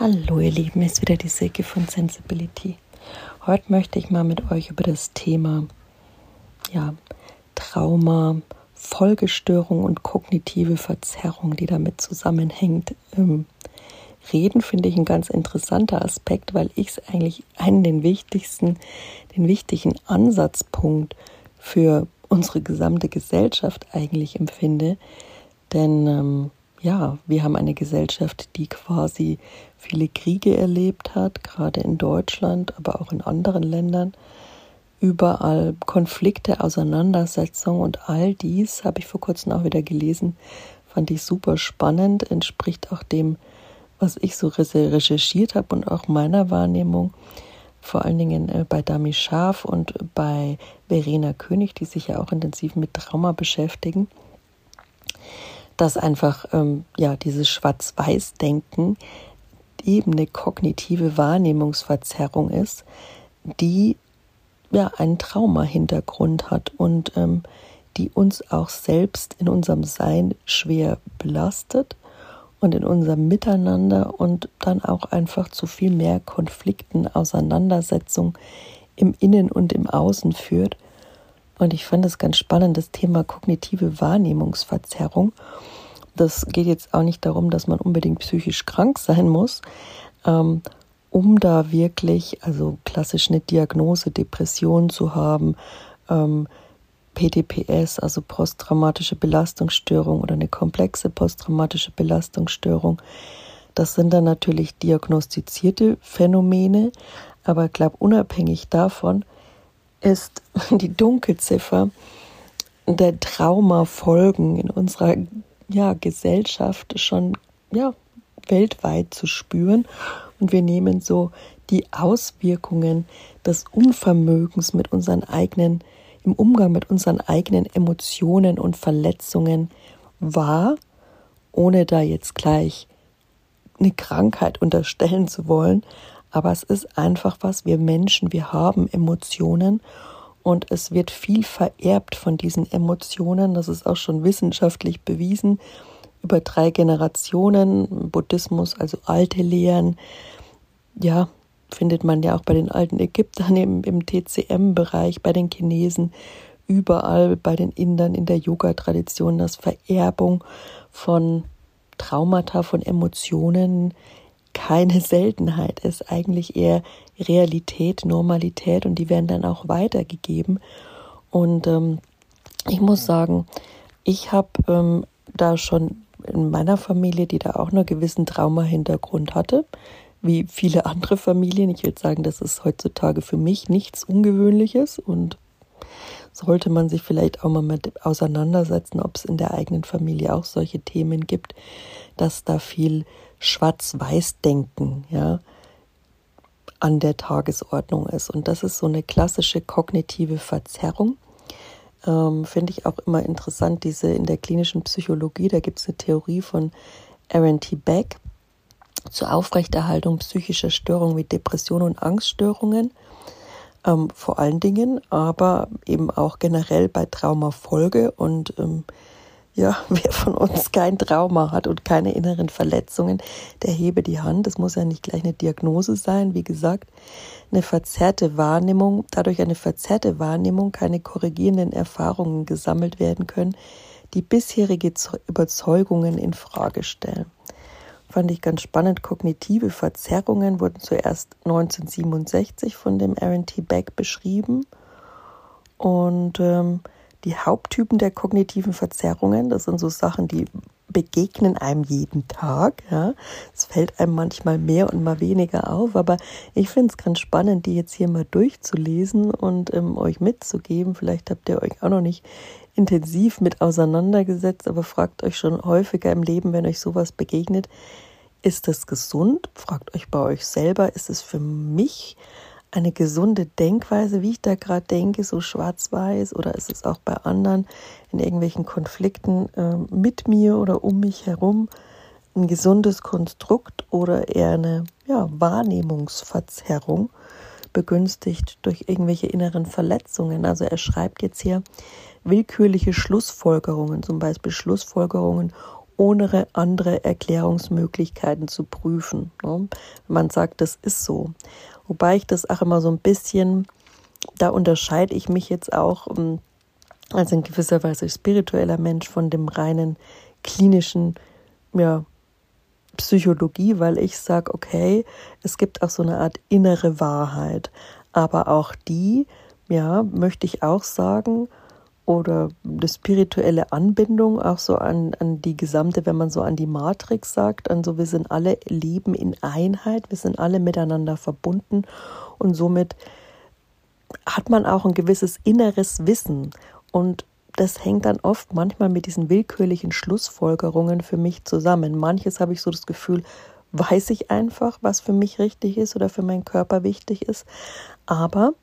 Hallo ihr Lieben, ist wieder die Silke von Sensibility. Heute möchte ich mal mit euch über das Thema ja, Trauma, Folgestörung und kognitive Verzerrung, die damit zusammenhängt, ähm, reden. Finde ich ein ganz interessanter Aspekt, weil ich es eigentlich einen den wichtigsten, den wichtigen Ansatzpunkt für unsere gesamte Gesellschaft eigentlich empfinde. Denn ähm, ja, wir haben eine Gesellschaft, die quasi viele Kriege erlebt hat, gerade in Deutschland, aber auch in anderen Ländern. Überall Konflikte, Auseinandersetzungen und all dies habe ich vor kurzem auch wieder gelesen, fand ich super spannend, entspricht auch dem, was ich so recherchiert habe und auch meiner Wahrnehmung. Vor allen Dingen äh, bei Dami Scharf und bei Verena König, die sich ja auch intensiv mit Trauma beschäftigen dass einfach ähm, ja dieses Schwarz-Weiß-Denken eben eine kognitive Wahrnehmungsverzerrung ist, die ja einen Trauma-Hintergrund hat und ähm, die uns auch selbst in unserem Sein schwer belastet und in unserem Miteinander und dann auch einfach zu viel mehr Konflikten, Auseinandersetzungen im Innen und im Außen führt. Und ich fand es ganz spannend, das Thema kognitive Wahrnehmungsverzerrung. Das geht jetzt auch nicht darum, dass man unbedingt psychisch krank sein muss, ähm, um da wirklich, also klassisch eine Diagnose Depression zu haben, ähm, PTPS, also posttraumatische Belastungsstörung oder eine komplexe posttraumatische Belastungsstörung. Das sind dann natürlich diagnostizierte Phänomene, aber ich glaube, unabhängig davon ist die Dunkelziffer der Traumafolgen in unserer ja, Gesellschaft schon ja, weltweit zu spüren. Und wir nehmen so die Auswirkungen des Unvermögens mit unseren eigenen, im Umgang mit unseren eigenen Emotionen und Verletzungen wahr, ohne da jetzt gleich eine Krankheit unterstellen zu wollen. Aber es ist einfach was, wir Menschen, wir haben Emotionen und es wird viel vererbt von diesen Emotionen. Das ist auch schon wissenschaftlich bewiesen. Über drei Generationen Buddhismus, also alte Lehren. Ja, findet man ja auch bei den alten Ägyptern im, im TCM-Bereich, bei den Chinesen, überall bei den Indern in der Yoga-Tradition, dass Vererbung von Traumata, von Emotionen keine Seltenheit ist, eigentlich eher Realität, Normalität und die werden dann auch weitergegeben. Und ähm, ich muss sagen, ich habe ähm, da schon in meiner Familie, die da auch einen gewissen Trauma-Hintergrund hatte, wie viele andere Familien. Ich würde sagen, das ist heutzutage für mich nichts Ungewöhnliches und sollte man sich vielleicht auch mal mit auseinandersetzen, ob es in der eigenen Familie auch solche Themen gibt, dass da viel Schwarz-Weiß-Denken, ja, an der Tagesordnung ist. Und das ist so eine klassische kognitive Verzerrung. Ähm, Finde ich auch immer interessant, diese in der klinischen Psychologie, da gibt es eine Theorie von Aaron T. Beck zur Aufrechterhaltung psychischer Störungen wie Depressionen und Angststörungen. Ähm, vor allen Dingen, aber eben auch generell bei Traumafolge und ähm, ja, wer von uns kein Trauma hat und keine inneren Verletzungen, der hebe die Hand. Das muss ja nicht gleich eine Diagnose sein. Wie gesagt, eine verzerrte Wahrnehmung, dadurch eine verzerrte Wahrnehmung, keine korrigierenden Erfahrungen gesammelt werden können, die bisherige Überzeugungen in Frage stellen. Fand ich ganz spannend. Kognitive Verzerrungen wurden zuerst 1967 von dem Aaron T. Beck beschrieben und ähm, die Haupttypen der kognitiven Verzerrungen, das sind so Sachen, die begegnen einem jeden Tag. Ja. Es fällt einem manchmal mehr und mal weniger auf, aber ich finde es ganz spannend, die jetzt hier mal durchzulesen und ähm, euch mitzugeben. Vielleicht habt ihr euch auch noch nicht intensiv mit auseinandergesetzt, aber fragt euch schon häufiger im Leben, wenn euch sowas begegnet, ist das gesund? Fragt euch bei euch selber, ist es für mich eine gesunde Denkweise, wie ich da gerade denke, so schwarz-weiß oder ist es auch bei anderen in irgendwelchen Konflikten äh, mit mir oder um mich herum ein gesundes Konstrukt oder eher eine ja, Wahrnehmungsverzerrung, begünstigt durch irgendwelche inneren Verletzungen. Also er schreibt jetzt hier willkürliche Schlussfolgerungen, zum Beispiel Schlussfolgerungen ohne andere Erklärungsmöglichkeiten zu prüfen. Ne? Man sagt, das ist so. Wobei ich das auch immer so ein bisschen, da unterscheide ich mich jetzt auch ähm, als in gewisser Weise spiritueller Mensch von dem reinen klinischen ja, Psychologie, weil ich sage, okay, es gibt auch so eine Art innere Wahrheit. Aber auch die, ja, möchte ich auch sagen, oder eine spirituelle Anbindung auch so an, an die gesamte, wenn man so an die Matrix sagt, an so wir sind alle Leben in Einheit, wir sind alle miteinander verbunden und somit hat man auch ein gewisses inneres Wissen und das hängt dann oft manchmal mit diesen willkürlichen Schlussfolgerungen für mich zusammen. Manches habe ich so das Gefühl, weiß ich einfach, was für mich richtig ist oder für meinen Körper wichtig ist. Aber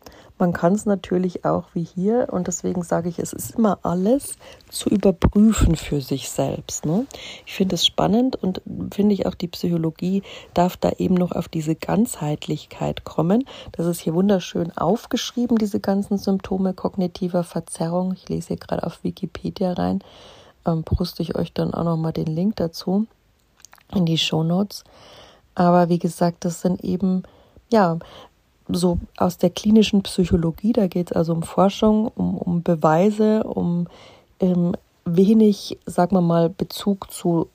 man kann es natürlich auch wie hier, und deswegen sage ich, es ist immer alles zu überprüfen für sich selbst. Ne? Ich finde es spannend und finde ich auch, die Psychologie darf da eben noch auf diese Ganzheitlichkeit kommen. Das ist hier wunderschön aufgeschrieben, diese ganzen Symptome kognitiver Verzerrung. Ich lese hier gerade auf Wikipedia rein. Ähm, poste ich euch dann auch nochmal den Link dazu in die Show Notes. Aber wie gesagt, das sind eben, ja, so aus der klinischen Psychologie, da geht es also um Forschung, um, um Beweise, um ähm, wenig, sagen wir mal, Bezug zu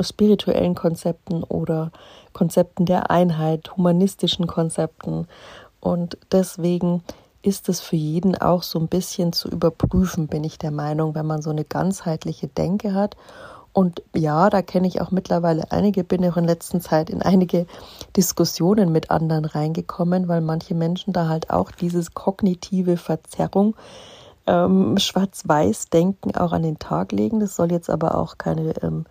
spirituellen Konzepten oder Konzepten der Einheit, humanistischen Konzepten. Und deswegen ist es für jeden auch so ein bisschen zu überprüfen, bin ich der Meinung, wenn man so eine ganzheitliche Denke hat und ja, da kenne ich auch mittlerweile einige, bin auch in letzter Zeit in einige Diskussionen mit anderen reingekommen, weil manche Menschen da halt auch dieses kognitive Verzerrung, ähm, Schwarz-Weiß-Denken auch an den Tag legen. Das soll jetzt aber auch keine ähm,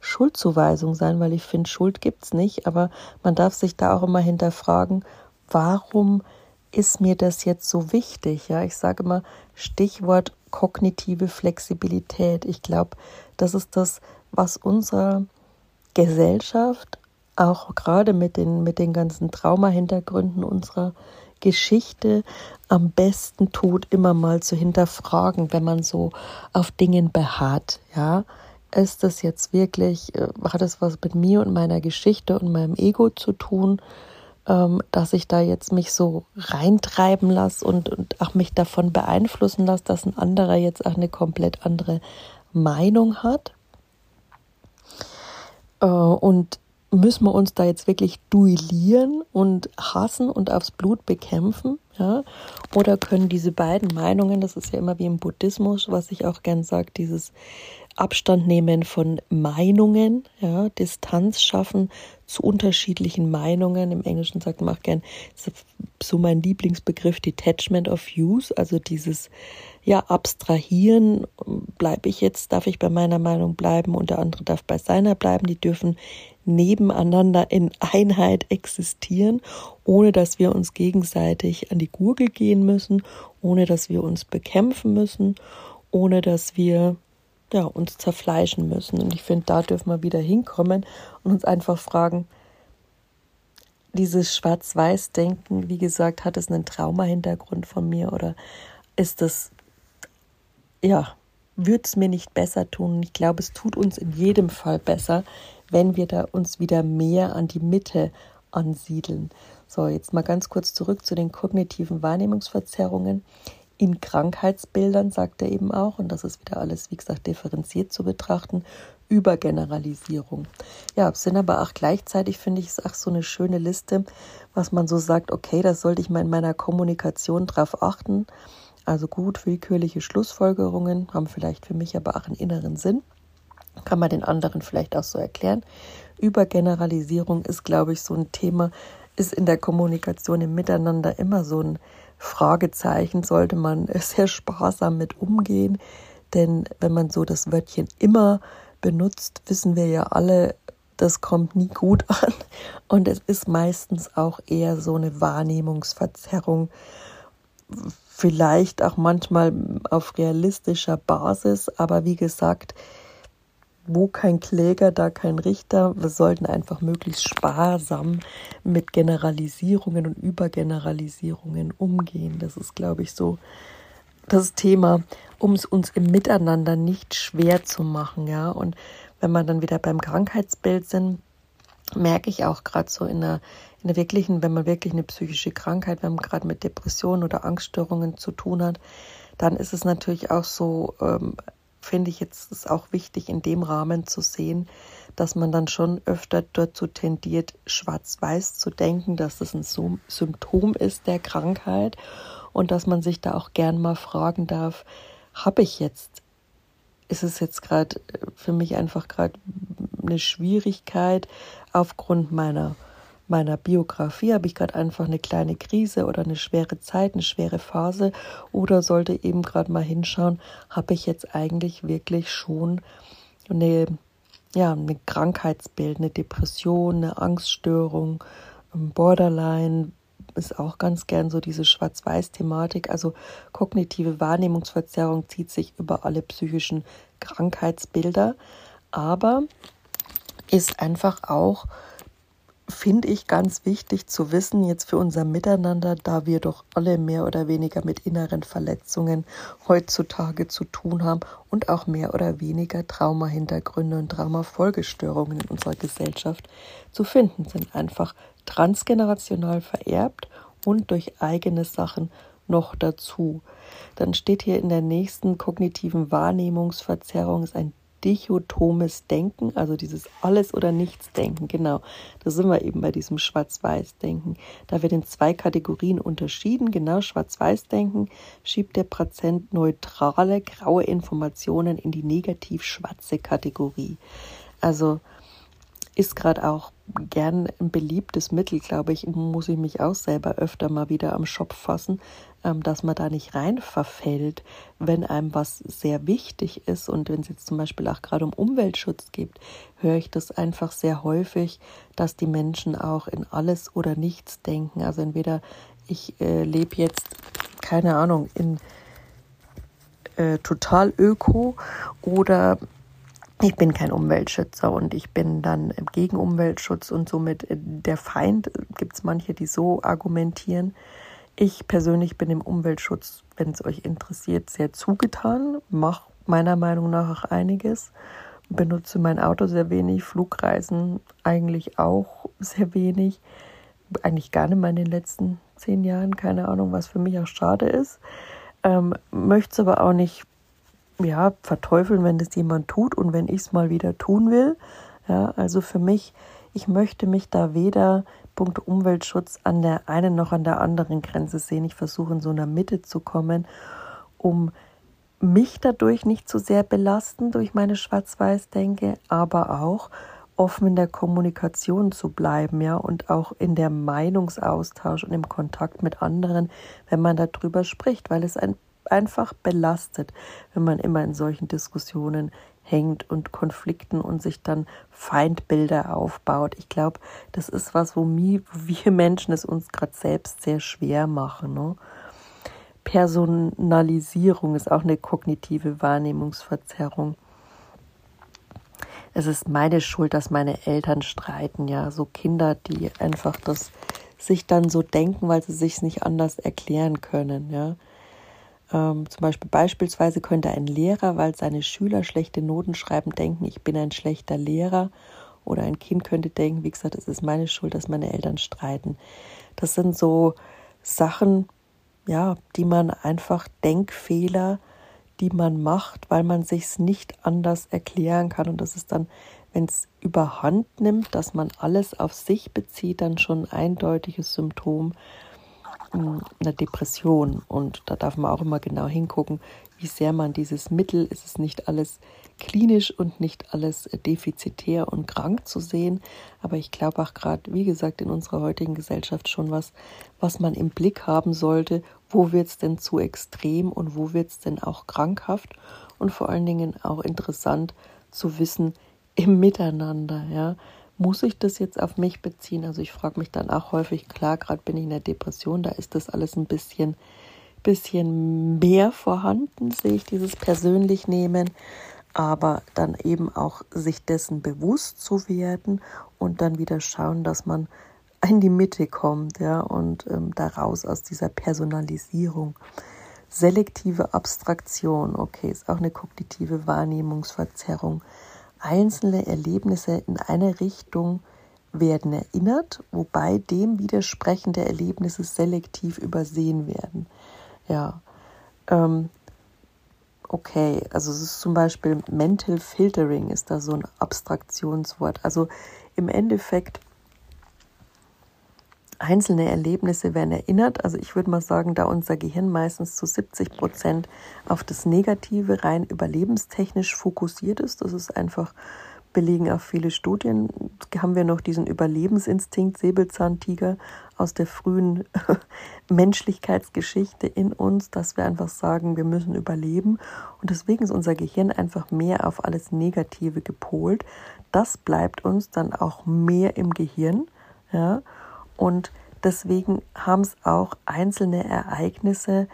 Schuldzuweisung sein, weil ich finde, Schuld gibt's nicht, aber man darf sich da auch immer hinterfragen, warum ist mir das jetzt so wichtig? Ja, ich sage immer Stichwort kognitive Flexibilität. Ich glaube, das ist das, was unsere Gesellschaft auch gerade mit den, mit den ganzen Traumahintergründen unserer Geschichte am besten tut, immer mal zu hinterfragen, wenn man so auf Dingen beharrt. Ja, ist das jetzt wirklich, äh, hat es was mit mir und meiner Geschichte und meinem Ego zu tun? ähm, dass ich da jetzt mich so reintreiben lasse und, und auch mich davon beeinflussen lasse, dass ein anderer jetzt auch eine komplett andere Meinung hat. Äh, und müssen wir uns da jetzt wirklich duellieren und hassen und aufs Blut bekämpfen? Ja? Oder können diese beiden Meinungen, das ist ja immer wie im Buddhismus, was ich auch gern sage, dieses Abstand nehmen von Meinungen, ja, Distanz schaffen zu unterschiedlichen Meinungen. Im Englischen sagt man auch gern, so mein Lieblingsbegriff, Detachment of Use, also dieses ja, Abstrahieren, bleibe ich jetzt, darf ich bei meiner Meinung bleiben und der andere darf bei seiner bleiben. Die dürfen nebeneinander in Einheit existieren, ohne dass wir uns gegenseitig an die Gurgel gehen müssen, ohne dass wir uns bekämpfen müssen, ohne dass wir ja, uns zerfleischen müssen. Und ich finde, da dürfen wir wieder hinkommen und uns einfach fragen, dieses Schwarz-Weiß-Denken, wie gesagt, hat es einen Trauma-Hintergrund von mir oder ist das, ja, würde es mir nicht besser tun? Ich glaube, es tut uns in jedem Fall besser, wenn wir da uns wieder mehr an die Mitte ansiedeln. So, jetzt mal ganz kurz zurück zu den kognitiven Wahrnehmungsverzerrungen in Krankheitsbildern, sagt er eben auch, und das ist wieder alles, wie gesagt, differenziert zu betrachten, Übergeneralisierung. Ja, sind aber auch gleichzeitig, finde ich, ist auch so eine schöne Liste, was man so sagt, okay, das sollte ich mal in meiner Kommunikation drauf achten. Also gut, willkürliche Schlussfolgerungen haben vielleicht für mich aber auch einen inneren Sinn. Kann man den anderen vielleicht auch so erklären. Übergeneralisierung ist, glaube ich, so ein Thema, ist in der Kommunikation im Miteinander immer so ein Fragezeichen sollte man sehr sparsam mit umgehen, denn wenn man so das Wörtchen immer benutzt, wissen wir ja alle, das kommt nie gut an. Und es ist meistens auch eher so eine Wahrnehmungsverzerrung, vielleicht auch manchmal auf realistischer Basis, aber wie gesagt, wo kein Kläger, da kein Richter. Wir sollten einfach möglichst sparsam mit Generalisierungen und Übergeneralisierungen umgehen. Das ist, glaube ich, so das Thema, um es uns im Miteinander nicht schwer zu machen, ja. Und wenn wir dann wieder beim Krankheitsbild sind, merke ich auch gerade so in der, in der wirklichen, wenn man wirklich eine psychische Krankheit, wenn man gerade mit Depressionen oder Angststörungen zu tun hat, dann ist es natürlich auch so, ähm, finde ich jetzt ist auch wichtig in dem Rahmen zu sehen, dass man dann schon öfter dazu tendiert, schwarz-weiß zu denken, dass das ein Symptom ist der Krankheit und dass man sich da auch gern mal fragen darf, habe ich jetzt, ist es jetzt gerade für mich einfach gerade eine Schwierigkeit aufgrund meiner meiner Biografie habe ich gerade einfach eine kleine Krise oder eine schwere Zeit, eine schwere Phase oder sollte eben gerade mal hinschauen, habe ich jetzt eigentlich wirklich schon eine, ja, ein Krankheitsbild, eine Depression, eine Angststörung, Borderline, ist auch ganz gern so diese Schwarz-Weiß-Thematik. Also kognitive Wahrnehmungsverzerrung zieht sich über alle psychischen Krankheitsbilder, aber ist einfach auch finde ich ganz wichtig zu wissen, jetzt für unser Miteinander, da wir doch alle mehr oder weniger mit inneren Verletzungen heutzutage zu tun haben und auch mehr oder weniger Traumahintergründe und Traumafolgestörungen in unserer Gesellschaft zu finden sind. Einfach transgenerational vererbt und durch eigene Sachen noch dazu. Dann steht hier in der nächsten kognitiven Wahrnehmungsverzerrung ist ein dichotomes Denken, also dieses Alles- oder Nichts-Denken, genau. Da sind wir eben bei diesem Schwarz-Weiß-Denken. Da wird in zwei Kategorien unterschieden, genau, Schwarz-Weiß-Denken schiebt der Patient neutrale, graue Informationen in die negativ-schwarze Kategorie. Also ist gerade auch gern ein beliebtes Mittel, glaube ich, muss ich mich auch selber öfter mal wieder am Schopf fassen, ähm, dass man da nicht rein verfällt, wenn einem was sehr wichtig ist und wenn es jetzt zum Beispiel auch gerade um Umweltschutz geht, höre ich das einfach sehr häufig, dass die Menschen auch in alles oder nichts denken. Also entweder ich äh, lebe jetzt, keine Ahnung, in äh, total öko oder ich bin kein Umweltschützer und ich bin dann gegen Umweltschutz und somit äh, der Feind. Gibt es manche, die so argumentieren. Ich persönlich bin im Umweltschutz, wenn es euch interessiert, sehr zugetan, mache meiner Meinung nach auch einiges, benutze mein Auto sehr wenig, Flugreisen eigentlich auch sehr wenig, eigentlich gar nicht mehr in den letzten zehn Jahren, keine Ahnung, was für mich auch schade ist. Ähm, möchte es aber auch nicht ja, verteufeln, wenn das jemand tut und wenn ich es mal wieder tun will. Ja, also für mich, ich möchte mich da weder Punkt Umweltschutz an der einen noch an der anderen Grenze sehen. Ich versuche in so einer Mitte zu kommen, um mich dadurch nicht zu sehr belasten durch meine Schwarz-Weiß-Denke, aber auch offen in der Kommunikation zu bleiben, ja, und auch in der Meinungsaustausch und im Kontakt mit anderen, wenn man darüber spricht, weil es ein, einfach belastet, wenn man immer in solchen Diskussionen hängt und Konflikten und sich dann Feindbilder aufbaut. Ich glaube, das ist was, wo wir Menschen es uns gerade selbst sehr schwer machen. Ne? Personalisierung ist auch eine kognitive Wahrnehmungsverzerrung. Es ist meine Schuld, dass meine Eltern streiten, ja, so Kinder, die einfach das sich dann so denken, weil sie sich nicht anders erklären können, ja. Ähm, zum Beispiel beispielsweise könnte ein Lehrer, weil seine Schüler schlechte Noten schreiben, denken, ich bin ein schlechter Lehrer. Oder ein Kind könnte denken, wie gesagt, es ist meine Schuld, dass meine Eltern streiten. Das sind so Sachen, ja, die man einfach Denkfehler, die man macht, weil man sich nicht anders erklären kann. Und das ist dann, wenn es überhand nimmt, dass man alles auf sich bezieht, dann schon ein eindeutiges Symptom einer Depression. Und da darf man auch immer genau hingucken, wie sehr man dieses Mittel, ist es nicht alles klinisch und nicht alles defizitär und krank zu sehen. Aber ich glaube auch gerade, wie gesagt, in unserer heutigen Gesellschaft schon was, was man im Blick haben sollte. Wo wird es denn zu extrem und wo wird es denn auch krankhaft? Und vor allen Dingen auch interessant zu wissen im Miteinander, ja muss ich das jetzt auf mich beziehen? Also ich frage mich dann auch häufig, klar, gerade bin ich in der Depression, da ist das alles ein bisschen, bisschen mehr vorhanden, sehe ich dieses persönlich nehmen, aber dann eben auch sich dessen bewusst zu werden und dann wieder schauen, dass man in die Mitte kommt, ja, und ähm, daraus aus dieser Personalisierung. Selektive Abstraktion, okay, ist auch eine kognitive Wahrnehmungsverzerrung einzelne Erlebnisse in eine Richtung werden erinnert, wobei dem widersprechende Erlebnisse selektiv übersehen werden. Ja, ähm, okay, also es ist zum Beispiel Mental Filtering ist da so ein Abstraktionswort. Also im Endeffekt einzelne Erlebnisse werden erinnert. Also ich würde mal sagen, da unser Gehirn meistens zu 70 Prozent auf das Negative rein überlebenstechnisch fokussiert ist. Das ist einfach belegen auch viele Studien. Haben wir noch diesen Überlebensinstinkt Säbelzahntiger aus der frühen Menschlichkeitsgeschichte in uns, dass wir einfach sagen, wir müssen überleben. Und deswegen ist unser Gehirn einfach mehr auf alles Negative gepolt. Das bleibt uns dann auch mehr im Gehirn. Ja? Und deswegen haben es auch einzelne Ereignisse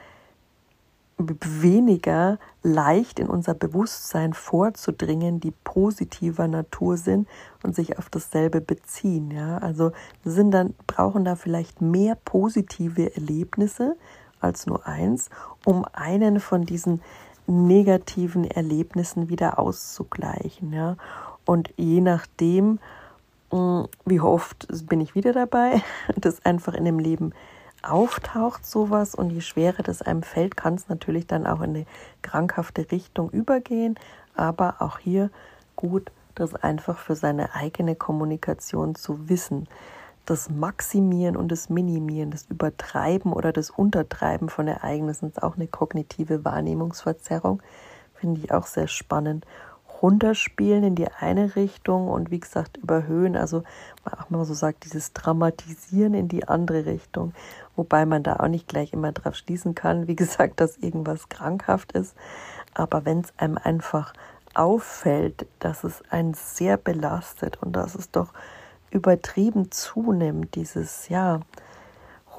weniger leicht in unser Bewusstsein vorzudringen, die positiver Natur sind und sich auf dasselbe beziehen. Ja? Also sind dann, brauchen da vielleicht mehr positive Erlebnisse als nur eins, um einen von diesen negativen Erlebnissen wieder auszugleichen. Ja? Und je nachdem, wie oft bin ich wieder dabei, das einfach in dem Leben auftaucht, sowas, und je schwerer das einem fällt, kann es natürlich dann auch in eine krankhafte Richtung übergehen. Aber auch hier gut, das einfach für seine eigene Kommunikation zu wissen. Das Maximieren und das Minimieren, das Übertreiben oder das Untertreiben von Ereignissen ist auch eine kognitive Wahrnehmungsverzerrung. Finde ich auch sehr spannend runterspielen in die eine Richtung und wie gesagt überhöhen, also auch mal so sagt, dieses Dramatisieren in die andere Richtung, wobei man da auch nicht gleich immer drauf schließen kann, wie gesagt, dass irgendwas krankhaft ist, aber wenn es einem einfach auffällt, dass es einen sehr belastet und dass es doch übertrieben zunimmt, dieses ja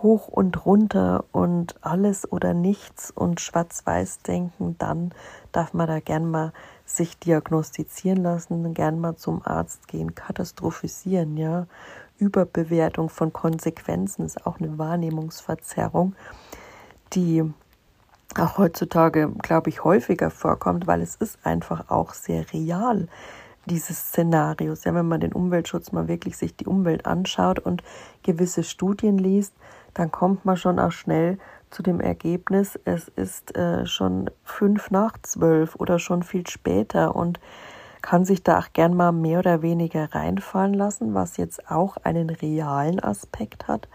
hoch und runter und alles oder nichts und schwarz-weiß denken, dann darf man da gern mal sich diagnostizieren lassen, gern mal zum Arzt gehen, katastrophisieren, ja. Überbewertung von Konsequenzen ist auch eine Wahrnehmungsverzerrung, die auch heutzutage, glaube ich, häufiger vorkommt, weil es ist einfach auch sehr real, dieses Szenarios. Ja, wenn man den Umweltschutz mal wirklich sich die Umwelt anschaut und gewisse Studien liest, dann kommt man schon auch schnell zu dem Ergebnis, es ist äh, schon fünf nach zwölf oder schon viel später und kann sich da auch gern mal mehr oder weniger reinfallen lassen, was jetzt auch einen realen Aspekt hat.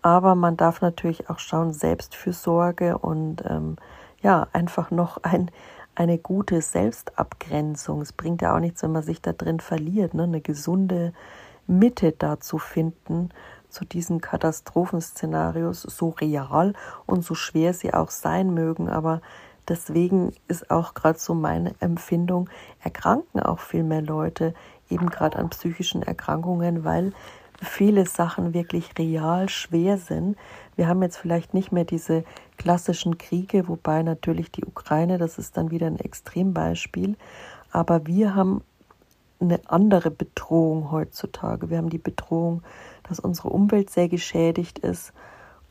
Aber man darf natürlich auch schauen, Selbstfürsorge und ähm, ja, einfach noch ein, eine gute Selbstabgrenzung. Es bringt ja auch nichts, wenn man sich da drin verliert, ne? eine gesunde Mitte da zu finden zu diesen Katastrophenszenarios, so real und so schwer sie auch sein mögen. Aber deswegen ist auch gerade so meine Empfindung, erkranken auch viel mehr Leute eben gerade an psychischen Erkrankungen, weil viele Sachen wirklich real schwer sind. Wir haben jetzt vielleicht nicht mehr diese klassischen Kriege, wobei natürlich die Ukraine, das ist dann wieder ein Extrembeispiel, aber wir haben eine andere Bedrohung heutzutage. Wir haben die Bedrohung dass unsere Umwelt sehr geschädigt ist.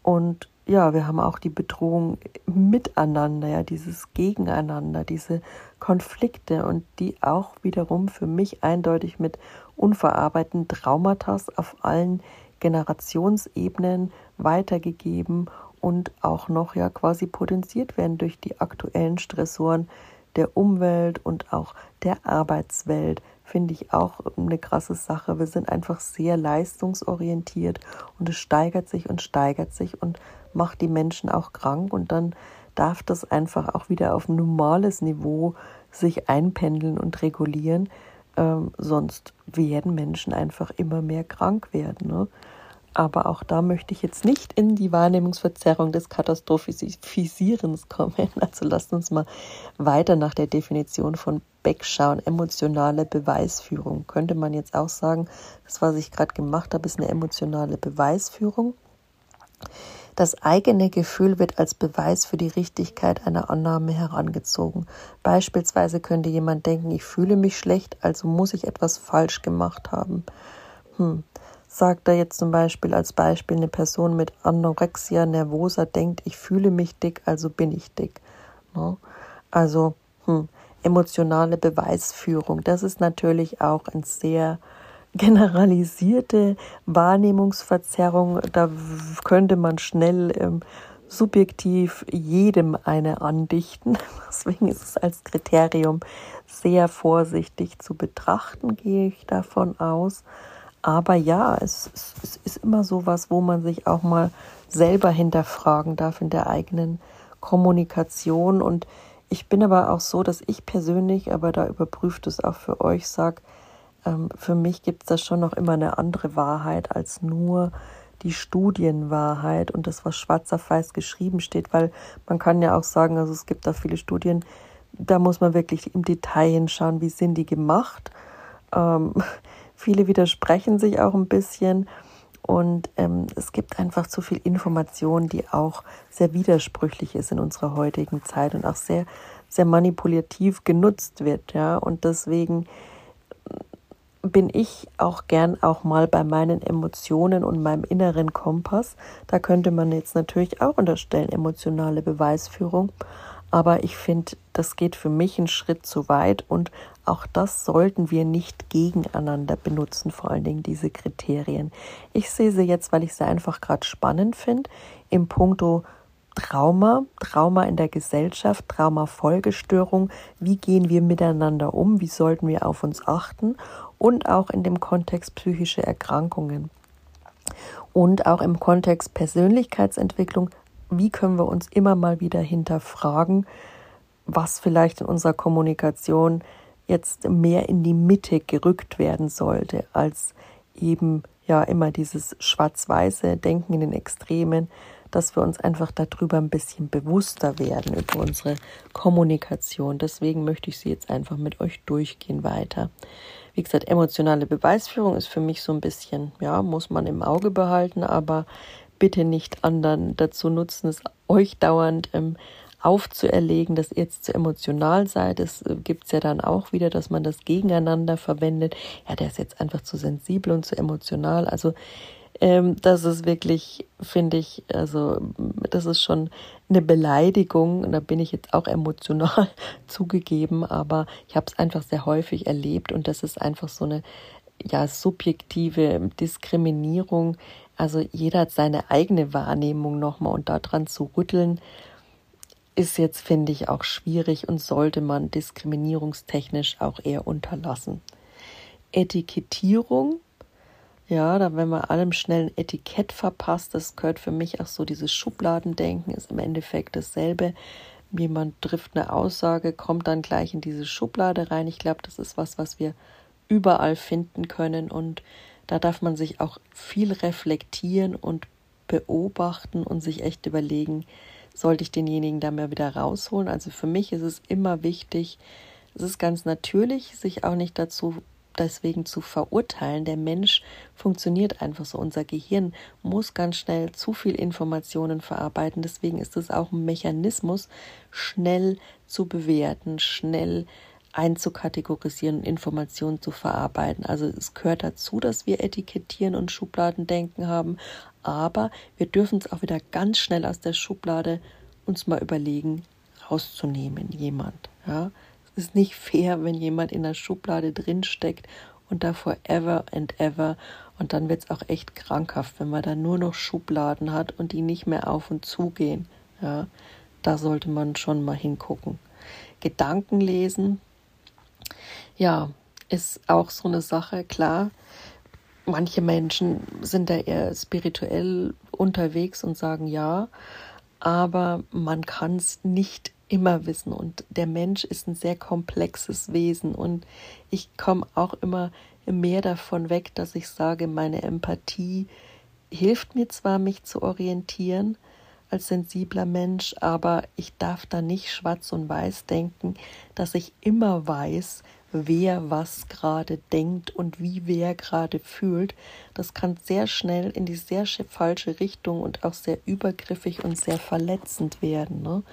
Und ja, wir haben auch die Bedrohung miteinander, ja, dieses Gegeneinander, diese Konflikte und die auch wiederum für mich eindeutig mit unverarbeiteten Traumata auf allen Generationsebenen weitergegeben und auch noch ja quasi potenziert werden durch die aktuellen Stressoren der Umwelt und auch der Arbeitswelt, finde ich auch eine krasse Sache. Wir sind einfach sehr leistungsorientiert und es steigert sich und steigert sich und macht die Menschen auch krank und dann darf das einfach auch wieder auf ein normales Niveau sich einpendeln und regulieren. Ähm, sonst werden Menschen einfach immer mehr krank werden. Ne? Aber auch da möchte ich jetzt nicht in die Wahrnehmungsverzerrung des Katastrophisierens kommen. Also lasst uns mal weiter nach der Definition von Beck schauen. Emotionale Beweisführung. Könnte man jetzt auch sagen, das, was ich gerade gemacht habe, ist eine emotionale Beweisführung. Das eigene Gefühl wird als Beweis für die Richtigkeit einer Annahme herangezogen. Beispielsweise könnte jemand denken, ich fühle mich schlecht, also muss ich etwas falsch gemacht haben. Hm sagt er jetzt zum Beispiel als Beispiel eine Person mit Anorexia nervosa denkt, ich fühle mich dick, also bin ich dick. Ne? Also hm, emotionale Beweisführung. Das ist natürlich auch ein sehr generalisierte Wahrnehmungsverzerrung. Da könnte man schnell ähm, subjektiv jedem eine andichten. Deswegen ist es als Kriterium sehr vorsichtig zu betrachten, gehe ich davon aus. Aber ja, es, es ist immer so was, wo man sich auch mal selber hinterfragen darf in der eigenen Kommunikation. Und ich bin aber auch so, dass ich persönlich, aber da überprüft es auch für euch, sage, ähm, für mich gibt es da schon noch immer eine andere Wahrheit als nur die Studienwahrheit und das, was schwarz auf weiß geschrieben steht, weil man kann ja auch sagen, also es gibt da viele Studien, da muss man wirklich im Detail hinschauen, wie sind die gemacht. Ähm, viele widersprechen sich auch ein bisschen und ähm, es gibt einfach zu viel Information, die auch sehr widersprüchlich ist in unserer heutigen Zeit und auch sehr, sehr manipulativ genutzt wird, ja. Und deswegen bin ich auch gern auch mal bei meinen Emotionen und meinem inneren Kompass. Da könnte man jetzt natürlich auch unterstellen, emotionale Beweisführung. Aber ich finde, das geht für mich einen Schritt zu weit und auch das sollten wir nicht gegeneinander benutzen, vor allen Dingen diese Kriterien. Ich sehe sie jetzt, weil ich sie einfach gerade spannend finde, im Punkto Trauma, Trauma in der Gesellschaft, Traumafolgestörung, wie gehen wir miteinander um, wie sollten wir auf uns achten und auch in dem Kontext psychische Erkrankungen. Und auch im Kontext Persönlichkeitsentwicklung, wie können wir uns immer mal wieder hinterfragen, was vielleicht in unserer Kommunikation jetzt mehr in die Mitte gerückt werden sollte, als eben ja immer dieses schwarz-weiße Denken in den Extremen, dass wir uns einfach darüber ein bisschen bewusster werden über unsere Kommunikation. Deswegen möchte ich sie jetzt einfach mit euch durchgehen weiter. Wie gesagt, emotionale Beweisführung ist für mich so ein bisschen, ja, muss man im Auge behalten, aber bitte nicht anderen dazu nutzen, es euch dauernd ähm, aufzuerlegen, dass ihr jetzt zu emotional seid. Es äh, gibt es ja dann auch wieder, dass man das gegeneinander verwendet. Ja, der ist jetzt einfach zu sensibel und zu emotional. Also ähm, das ist wirklich, finde ich, also das ist schon eine Beleidigung. Und da bin ich jetzt auch emotional zugegeben, aber ich habe es einfach sehr häufig erlebt und das ist einfach so eine ja subjektive Diskriminierung. Also jeder hat seine eigene Wahrnehmung nochmal und daran zu rütteln, ist jetzt, finde ich, auch schwierig und sollte man diskriminierungstechnisch auch eher unterlassen. Etikettierung ja, da wenn man allem schnell ein Etikett verpasst, das gehört für mich auch so dieses Schubladendenken, ist im Endeffekt dasselbe. Jemand trifft eine Aussage, kommt dann gleich in diese Schublade rein. Ich glaube, das ist was, was wir überall finden können und da darf man sich auch viel reflektieren und beobachten und sich echt überlegen, sollte ich denjenigen da mal wieder rausholen. Also für mich ist es immer wichtig, es ist ganz natürlich, sich auch nicht dazu deswegen zu verurteilen. Der Mensch funktioniert einfach so. Unser Gehirn muss ganz schnell zu viel Informationen verarbeiten. Deswegen ist es auch ein Mechanismus, schnell zu bewerten, schnell einzukategorisieren, Informationen zu verarbeiten. Also es gehört dazu, dass wir etikettieren und Schubladendenken haben, aber wir dürfen es auch wieder ganz schnell aus der Schublade uns mal überlegen, rauszunehmen, jemand. Ja, ist nicht fair, wenn jemand in der Schublade drinsteckt und da forever and ever und dann wird es auch echt krankhaft, wenn man da nur noch Schubladen hat und die nicht mehr auf und zu gehen. Ja, da sollte man schon mal hingucken. Gedanken lesen, ja, ist auch so eine Sache, klar. Manche Menschen sind da eher spirituell unterwegs und sagen ja, aber man kann es nicht immer wissen und der Mensch ist ein sehr komplexes Wesen und ich komme auch immer mehr davon weg, dass ich sage, meine Empathie hilft mir zwar, mich zu orientieren als sensibler Mensch, aber ich darf da nicht schwarz und weiß denken, dass ich immer weiß, wer was gerade denkt und wie wer gerade fühlt. Das kann sehr schnell in die sehr falsche Richtung und auch sehr übergriffig und sehr verletzend werden. Ne?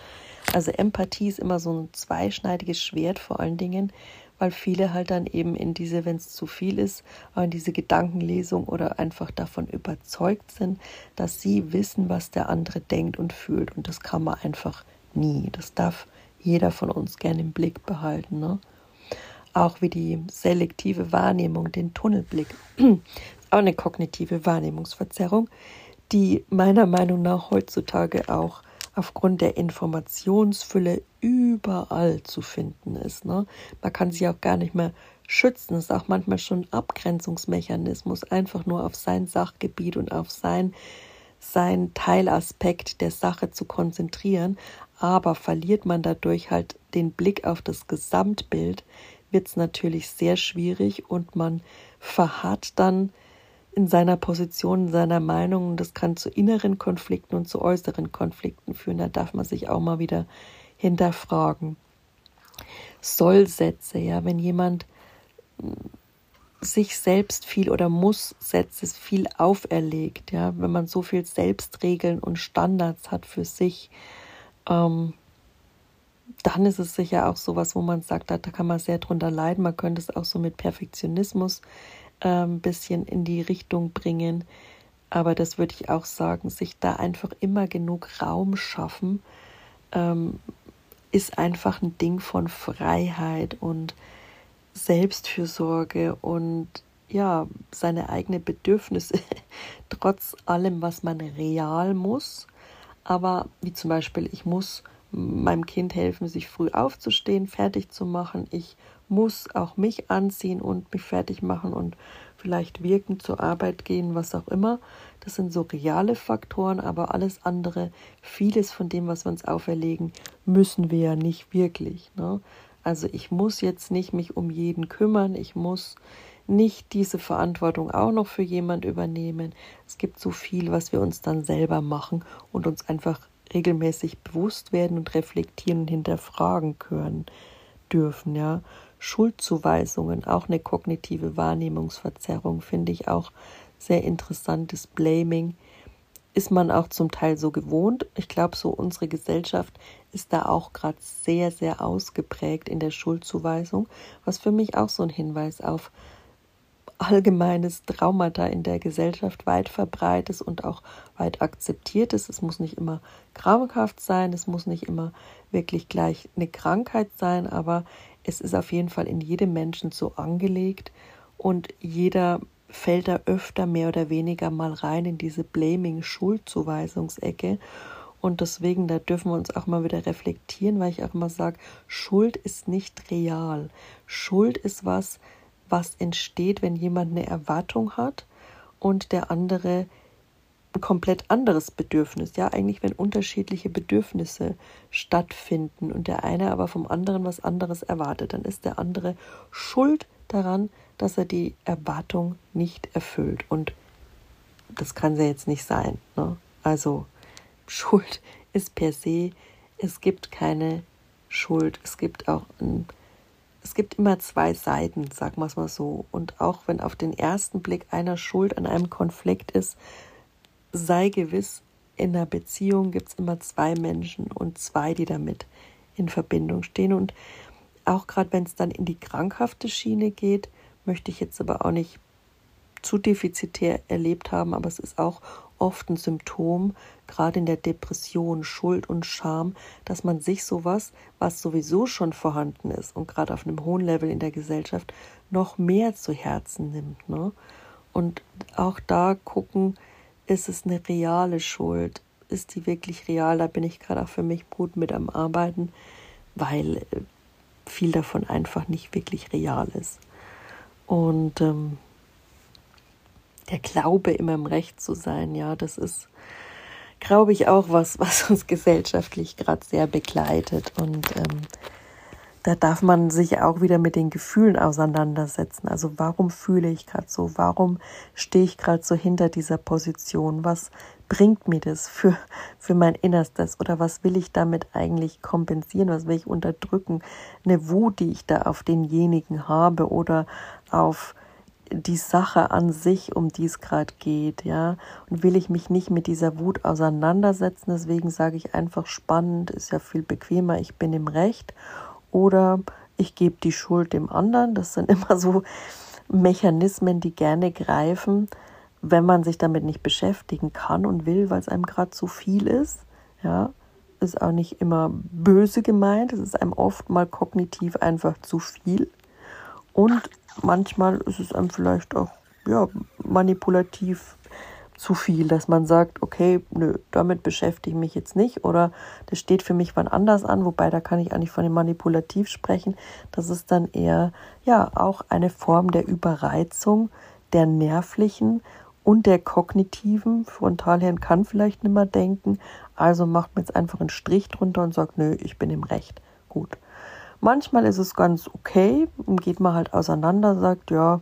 Also Empathie ist immer so ein zweischneidiges Schwert vor allen Dingen, weil viele halt dann eben in diese, wenn es zu viel ist, in diese Gedankenlesung oder einfach davon überzeugt sind, dass sie wissen, was der andere denkt und fühlt. Und das kann man einfach nie. Das darf jeder von uns gerne im Blick behalten. Ne? Auch wie die selektive Wahrnehmung, den Tunnelblick. auch eine kognitive Wahrnehmungsverzerrung, die meiner Meinung nach heutzutage auch aufgrund der Informationsfülle überall zu finden ist. Ne? Man kann sich auch gar nicht mehr schützen. Es ist auch manchmal schon ein Abgrenzungsmechanismus, einfach nur auf sein Sachgebiet und auf sein, sein Teilaspekt der Sache zu konzentrieren. Aber verliert man dadurch halt den Blick auf das Gesamtbild, wird es natürlich sehr schwierig und man verharrt dann in seiner Position, in seiner Meinung. Das kann zu inneren Konflikten und zu äußeren Konflikten führen. Da darf man sich auch mal wieder hinterfragen. Sollsätze, ja, wenn jemand sich selbst viel oder muss Sätze viel auferlegt, ja, wenn man so viel Selbstregeln und Standards hat für sich, ähm, dann ist es sicher auch sowas, wo man sagt, da, kann man sehr drunter leiden. Man könnte es auch so mit Perfektionismus ein ähm, bisschen in die Richtung bringen. Aber das würde ich auch sagen, sich da einfach immer genug Raum schaffen, ähm, ist einfach ein Ding von Freiheit und Selbstfürsorge und ja, seine eigenen Bedürfnisse, trotz allem, was man real muss. Aber wie zum Beispiel, ich muss meinem Kind helfen, sich früh aufzustehen, fertig zu machen. Ich muss auch mich anziehen und mich fertig machen und vielleicht wirken, zur Arbeit gehen, was auch immer. Das sind so reale Faktoren, aber alles andere, vieles von dem, was wir uns auferlegen, müssen wir ja nicht wirklich. Ne? Also ich muss jetzt nicht mich um jeden kümmern, ich muss nicht diese Verantwortung auch noch für jemand übernehmen. Es gibt so viel, was wir uns dann selber machen und uns einfach regelmäßig bewusst werden und reflektieren und hinterfragen können dürfen, ja. Schuldzuweisungen, auch eine kognitive Wahrnehmungsverzerrung, finde ich auch sehr interessantes Blaming. Ist man auch zum Teil so gewohnt. Ich glaube, so unsere Gesellschaft ist da auch gerade sehr, sehr ausgeprägt in der Schuldzuweisung, was für mich auch so ein Hinweis auf allgemeines Traumata in der Gesellschaft weit verbreitet und auch weit akzeptiert ist. Es muss nicht immer krankhaft sein, es muss nicht immer wirklich gleich eine Krankheit sein, aber es ist auf jeden Fall in jedem Menschen so angelegt und jeder fällt da öfter mehr oder weniger mal rein in diese Blaming-Schuldzuweisungsecke. Und deswegen, da dürfen wir uns auch mal wieder reflektieren, weil ich auch immer sage, Schuld ist nicht real. Schuld ist was, was entsteht, wenn jemand eine Erwartung hat und der andere ein komplett anderes Bedürfnis. Ja, eigentlich, wenn unterschiedliche Bedürfnisse stattfinden und der eine aber vom anderen was anderes erwartet, dann ist der andere schuld daran, dass er die Erwartung nicht erfüllt. Und das kann ja jetzt nicht sein. Ne? Also Schuld ist per se, es gibt keine Schuld, es gibt auch ein es gibt immer zwei Seiten, sagen wir es mal so. Und auch wenn auf den ersten Blick einer Schuld an einem Konflikt ist, sei gewiss, in einer Beziehung gibt es immer zwei Menschen und zwei, die damit in Verbindung stehen. Und auch gerade wenn es dann in die krankhafte Schiene geht, möchte ich jetzt aber auch nicht zu defizitär erlebt haben, aber es ist auch oft ein Symptom, gerade in der Depression, Schuld und Scham, dass man sich sowas, was sowieso schon vorhanden ist und gerade auf einem hohen Level in der Gesellschaft, noch mehr zu Herzen nimmt. Ne? Und auch da gucken, ist es eine reale Schuld? Ist die wirklich real? Da bin ich gerade auch für mich gut mit am Arbeiten, weil äh, viel davon einfach nicht wirklich real ist. Und ähm, der Glaube, immer im Recht zu sein, ja, das ist, glaube ich, auch was, was uns gesellschaftlich gerade sehr begleitet. Und ähm, da darf man sich auch wieder mit den Gefühlen auseinandersetzen. Also warum fühle ich gerade so? Warum stehe ich gerade so hinter dieser Position? Was bringt mir das für, für mein Innerstes? Oder was will ich damit eigentlich kompensieren? Was will ich unterdrücken? Eine Wut, die ich da auf denjenigen habe oder auf die Sache an sich, um die es gerade geht, ja. Und will ich mich nicht mit dieser Wut auseinandersetzen, deswegen sage ich einfach spannend, ist ja viel bequemer, ich bin im Recht. Oder ich gebe die Schuld dem anderen. Das sind immer so Mechanismen, die gerne greifen, wenn man sich damit nicht beschäftigen kann und will, weil es einem gerade zu viel ist. Ja, ist auch nicht immer böse gemeint. Es ist einem oft mal kognitiv einfach zu viel. Und manchmal ist es einem vielleicht auch ja, manipulativ zu viel, dass man sagt, okay, nö, damit beschäftige ich mich jetzt nicht oder das steht für mich wann anders an, wobei da kann ich eigentlich von dem Manipulativ sprechen. Das ist dann eher ja auch eine Form der Überreizung der nervlichen und der kognitiven. Frontalhirn kann vielleicht nicht mehr denken, also macht man jetzt einfach einen Strich drunter und sagt, nö, ich bin im Recht. Gut. Manchmal ist es ganz okay geht man halt auseinander, sagt, ja,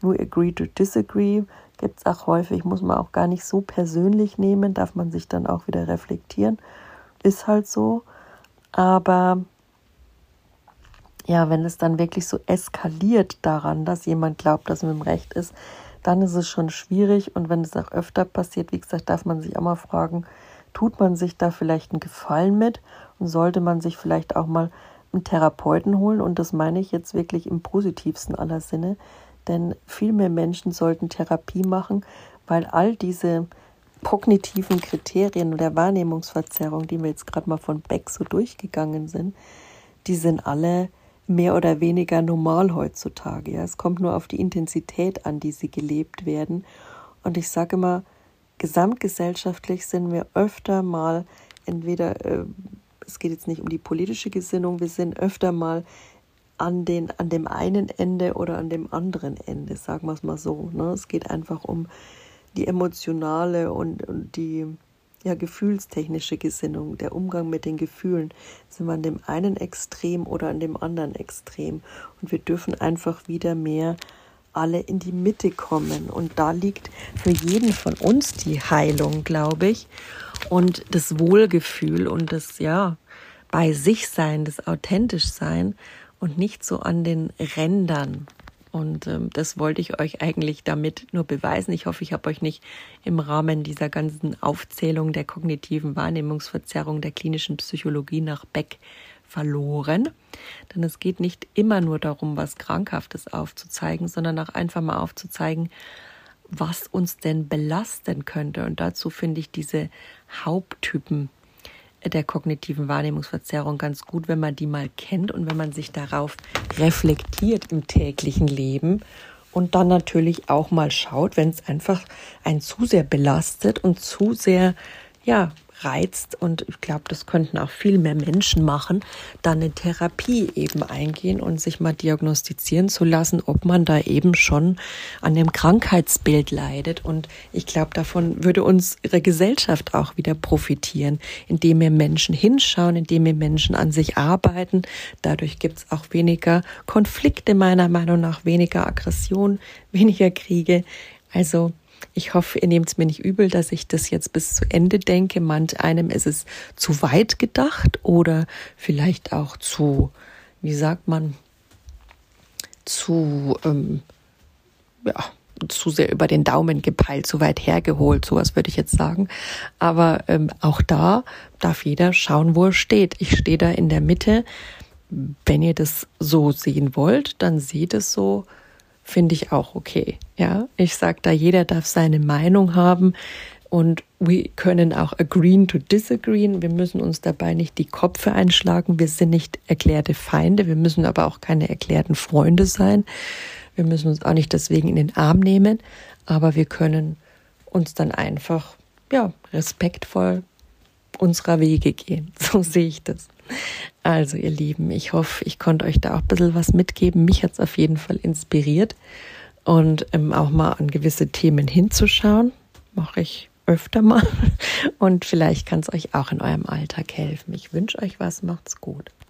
we agree to disagree gibt es auch häufig, muss man auch gar nicht so persönlich nehmen, darf man sich dann auch wieder reflektieren. Ist halt so. Aber ja, wenn es dann wirklich so eskaliert daran, dass jemand glaubt, dass man im Recht ist, dann ist es schon schwierig. Und wenn es auch öfter passiert, wie gesagt, darf man sich auch mal fragen, tut man sich da vielleicht einen Gefallen mit und sollte man sich vielleicht auch mal einen Therapeuten holen? Und das meine ich jetzt wirklich im positivsten aller Sinne, denn viel mehr Menschen sollten Therapie machen, weil all diese kognitiven Kriterien oder Wahrnehmungsverzerrung, die wir jetzt gerade mal von Beck so durchgegangen sind, die sind alle mehr oder weniger normal heutzutage. Ja. Es kommt nur auf die Intensität an, die sie gelebt werden. Und ich sage immer, gesamtgesellschaftlich sind wir öfter mal entweder, äh, es geht jetzt nicht um die politische Gesinnung, wir sind öfter mal an, den, an dem einen Ende oder an dem anderen Ende, sagen wir es mal so. Ne? Es geht einfach um die emotionale und, und die ja, gefühlstechnische Gesinnung, der Umgang mit den Gefühlen. Sind wir an dem einen Extrem oder an dem anderen Extrem? Und wir dürfen einfach wieder mehr alle in die Mitte kommen. Und da liegt für jeden von uns die Heilung, glaube ich. Und das Wohlgefühl und das, ja, bei sich sein, das authentisch sein und nicht so an den Rändern. Und ähm, das wollte ich euch eigentlich damit nur beweisen. Ich hoffe, ich habe euch nicht im Rahmen dieser ganzen Aufzählung der kognitiven Wahrnehmungsverzerrung der klinischen Psychologie nach Beck verloren. Denn es geht nicht immer nur darum, was Krankhaftes aufzuzeigen, sondern auch einfach mal aufzuzeigen, was uns denn belasten könnte. Und dazu finde ich diese Haupttypen der kognitiven Wahrnehmungsverzerrung ganz gut, wenn man die mal kennt und wenn man sich darauf reflektiert im täglichen Leben und dann natürlich auch mal schaut, wenn es einfach einen zu sehr belastet und zu sehr ja reizt und ich glaube, das könnten auch viel mehr Menschen machen, dann eine Therapie eben eingehen und sich mal diagnostizieren zu lassen, ob man da eben schon an dem Krankheitsbild leidet. Und ich glaube, davon würde unsere Gesellschaft auch wieder profitieren, indem wir Menschen hinschauen, indem wir Menschen an sich arbeiten. Dadurch gibt es auch weniger Konflikte meiner Meinung nach, weniger Aggression, weniger Kriege. Also ich hoffe, ihr nehmt es mir nicht übel, dass ich das jetzt bis zu Ende denke. Manch einem ist es zu weit gedacht oder vielleicht auch zu, wie sagt man, zu, ähm, ja, zu sehr über den Daumen gepeilt, zu weit hergeholt, sowas würde ich jetzt sagen. Aber ähm, auch da darf jeder schauen, wo er steht. Ich stehe da in der Mitte. Wenn ihr das so sehen wollt, dann seht es so finde ich auch okay. Ja, ich sage da, jeder darf seine Meinung haben und wir können auch agreeen to disagree. Wir müssen uns dabei nicht die Köpfe einschlagen. Wir sind nicht erklärte Feinde. Wir müssen aber auch keine erklärten Freunde sein. Wir müssen uns auch nicht deswegen in den Arm nehmen, aber wir können uns dann einfach, ja, respektvoll unserer Wege gehen. So sehe ich das. Also, ihr Lieben, ich hoffe, ich konnte euch da auch ein bisschen was mitgeben. Mich hat es auf jeden Fall inspiriert und ähm, auch mal an gewisse Themen hinzuschauen. Mache ich öfter mal und vielleicht kann es euch auch in eurem Alltag helfen. Ich wünsche euch was, macht's gut.